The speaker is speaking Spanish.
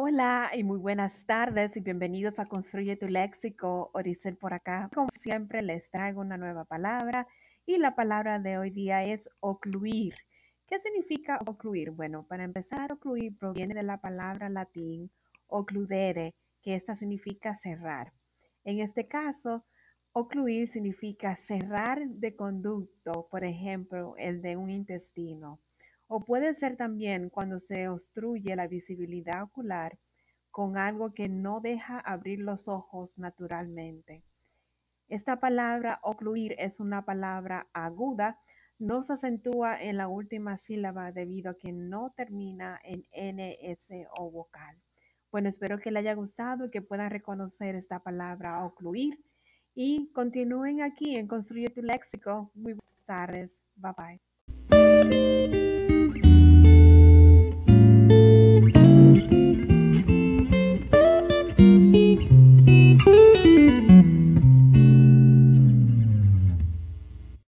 Hola y muy buenas tardes y bienvenidos a Construye tu Léxico. Oricel por acá. Como siempre les traigo una nueva palabra y la palabra de hoy día es ocluir. ¿Qué significa ocluir? Bueno, para empezar, ocluir proviene de la palabra latín ocludere, que esta significa cerrar. En este caso, ocluir significa cerrar de conducto, por ejemplo, el de un intestino. O puede ser también cuando se obstruye la visibilidad ocular con algo que no deja abrir los ojos naturalmente. Esta palabra ocluir es una palabra aguda, no se acentúa en la última sílaba debido a que no termina en NS o vocal. Bueno, espero que le haya gustado y que puedan reconocer esta palabra ocluir y continúen aquí en Construye tu Léxico. Muy buenas tardes. Bye bye.